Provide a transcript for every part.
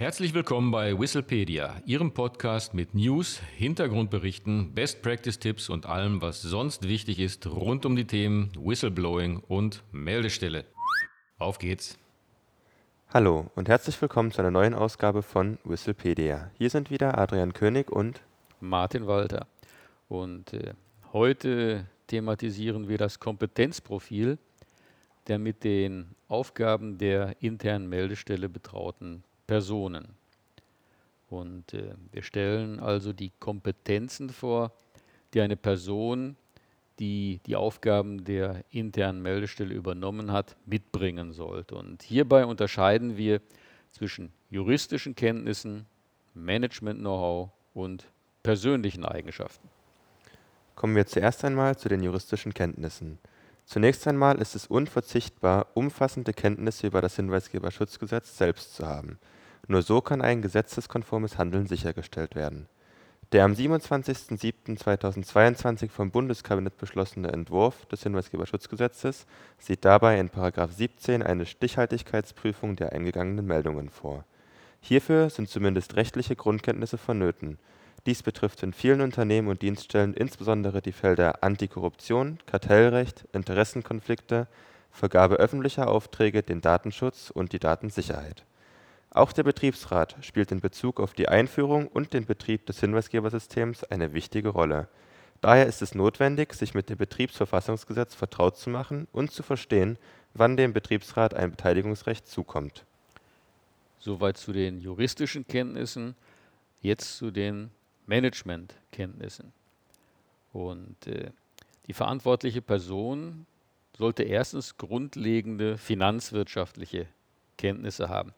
Herzlich willkommen bei Whistlepedia, Ihrem Podcast mit News, Hintergrundberichten, Best Practice Tipps und allem, was sonst wichtig ist rund um die Themen Whistleblowing und Meldestelle. Auf geht's! Hallo und herzlich willkommen zu einer neuen Ausgabe von Whistlepedia. Hier sind wieder Adrian König und Martin Walter. Und äh, heute thematisieren wir das Kompetenzprofil der mit den Aufgaben der internen Meldestelle betrauten Personen. Und äh, wir stellen also die Kompetenzen vor, die eine Person, die die Aufgaben der internen Meldestelle übernommen hat, mitbringen sollte. Und hierbei unterscheiden wir zwischen juristischen Kenntnissen, Management-Know-how und persönlichen Eigenschaften. Kommen wir zuerst einmal zu den juristischen Kenntnissen. Zunächst einmal ist es unverzichtbar, umfassende Kenntnisse über das Hinweisgeberschutzgesetz selbst zu haben. Nur so kann ein gesetzeskonformes Handeln sichergestellt werden. Der am 27.07.2022 vom Bundeskabinett beschlossene Entwurf des Hinweisgeberschutzgesetzes sieht dabei in § 17 eine Stichhaltigkeitsprüfung der eingegangenen Meldungen vor. Hierfür sind zumindest rechtliche Grundkenntnisse vonnöten. Dies betrifft in vielen Unternehmen und Dienststellen insbesondere die Felder Antikorruption, Kartellrecht, Interessenkonflikte, Vergabe öffentlicher Aufträge, den Datenschutz und die Datensicherheit auch der Betriebsrat spielt in Bezug auf die Einführung und den Betrieb des Hinweisgebersystems eine wichtige Rolle. Daher ist es notwendig, sich mit dem Betriebsverfassungsgesetz vertraut zu machen und zu verstehen, wann dem Betriebsrat ein Beteiligungsrecht zukommt. Soweit zu den juristischen Kenntnissen, jetzt zu den Managementkenntnissen. Und äh, die verantwortliche Person sollte erstens grundlegende finanzwirtschaftliche Kenntnisse haben.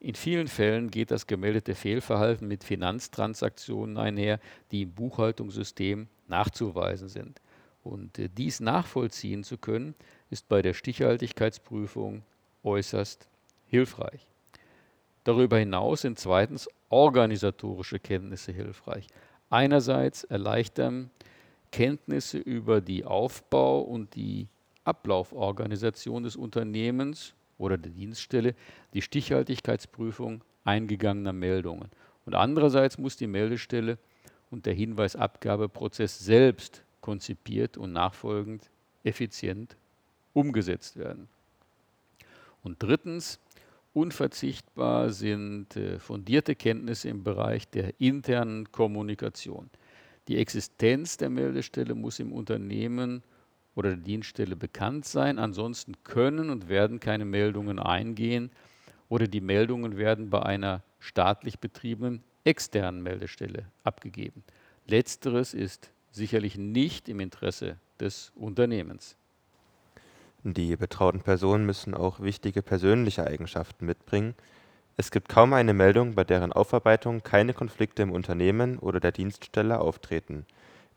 In vielen Fällen geht das gemeldete Fehlverhalten mit Finanztransaktionen einher, die im Buchhaltungssystem nachzuweisen sind. Und äh, dies nachvollziehen zu können, ist bei der Stichhaltigkeitsprüfung äußerst hilfreich. Darüber hinaus sind zweitens organisatorische Kenntnisse hilfreich. Einerseits erleichtern Kenntnisse über die Aufbau und die Ablauforganisation des Unternehmens oder der Dienststelle die Stichhaltigkeitsprüfung eingegangener Meldungen. Und andererseits muss die Meldestelle und der Hinweisabgabeprozess selbst konzipiert und nachfolgend effizient umgesetzt werden. Und drittens, unverzichtbar sind äh, fundierte Kenntnisse im Bereich der internen Kommunikation. Die Existenz der Meldestelle muss im Unternehmen oder der Dienststelle bekannt sein. Ansonsten können und werden keine Meldungen eingehen oder die Meldungen werden bei einer staatlich betriebenen externen Meldestelle abgegeben. Letzteres ist sicherlich nicht im Interesse des Unternehmens. Die betrauten Personen müssen auch wichtige persönliche Eigenschaften mitbringen. Es gibt kaum eine Meldung, bei deren Aufarbeitung keine Konflikte im Unternehmen oder der Dienststelle auftreten.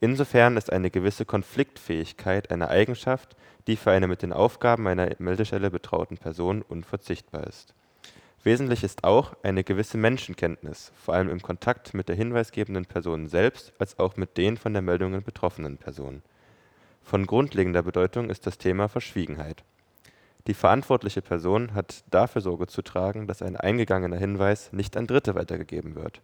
Insofern ist eine gewisse Konfliktfähigkeit eine Eigenschaft, die für eine mit den Aufgaben einer Meldestelle betrauten Person unverzichtbar ist. Wesentlich ist auch eine gewisse Menschenkenntnis, vor allem im Kontakt mit der hinweisgebenden Person selbst als auch mit den von der Meldung betroffenen Personen. Von grundlegender Bedeutung ist das Thema Verschwiegenheit. Die verantwortliche Person hat dafür Sorge zu tragen, dass ein eingegangener Hinweis nicht an Dritte weitergegeben wird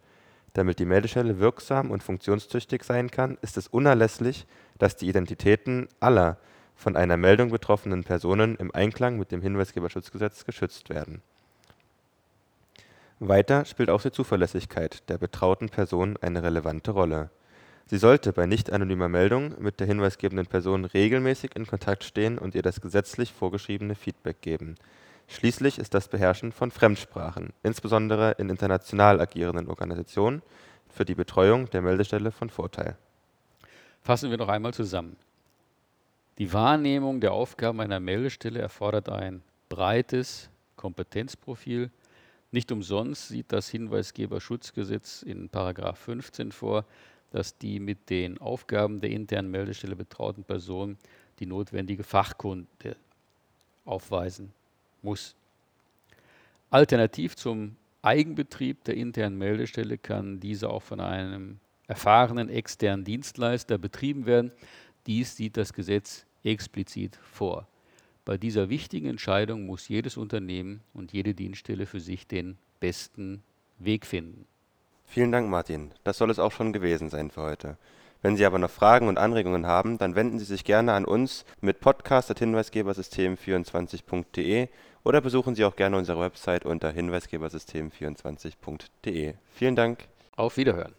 damit die Meldestelle wirksam und funktionstüchtig sein kann, ist es unerlässlich, dass die Identitäten aller von einer Meldung betroffenen Personen im Einklang mit dem Hinweisgeberschutzgesetz geschützt werden. Weiter spielt auch die Zuverlässigkeit der betrauten Person eine relevante Rolle. Sie sollte bei nicht anonymer Meldung mit der hinweisgebenden Person regelmäßig in Kontakt stehen und ihr das gesetzlich vorgeschriebene Feedback geben Schließlich ist das Beherrschen von Fremdsprachen, insbesondere in international agierenden Organisationen, für die Betreuung der Meldestelle von Vorteil. Fassen wir noch einmal zusammen. Die Wahrnehmung der Aufgaben einer Meldestelle erfordert ein breites Kompetenzprofil. Nicht umsonst sieht das Hinweisgeberschutzgesetz in 15 vor, dass die mit den Aufgaben der internen Meldestelle betrauten Personen die notwendige Fachkunde aufweisen muss. Alternativ zum Eigenbetrieb der internen Meldestelle kann diese auch von einem erfahrenen externen Dienstleister betrieben werden. Dies sieht das Gesetz explizit vor. Bei dieser wichtigen Entscheidung muss jedes Unternehmen und jede Dienststelle für sich den besten Weg finden. Vielen Dank, Martin. Das soll es auch schon gewesen sein für heute. Wenn Sie aber noch Fragen und Anregungen haben, dann wenden Sie sich gerne an uns mit podcast.hinweisgebersystem24.de oder besuchen Sie auch gerne unsere Website unter hinweisgebersystem24.de. Vielen Dank. Auf Wiederhören.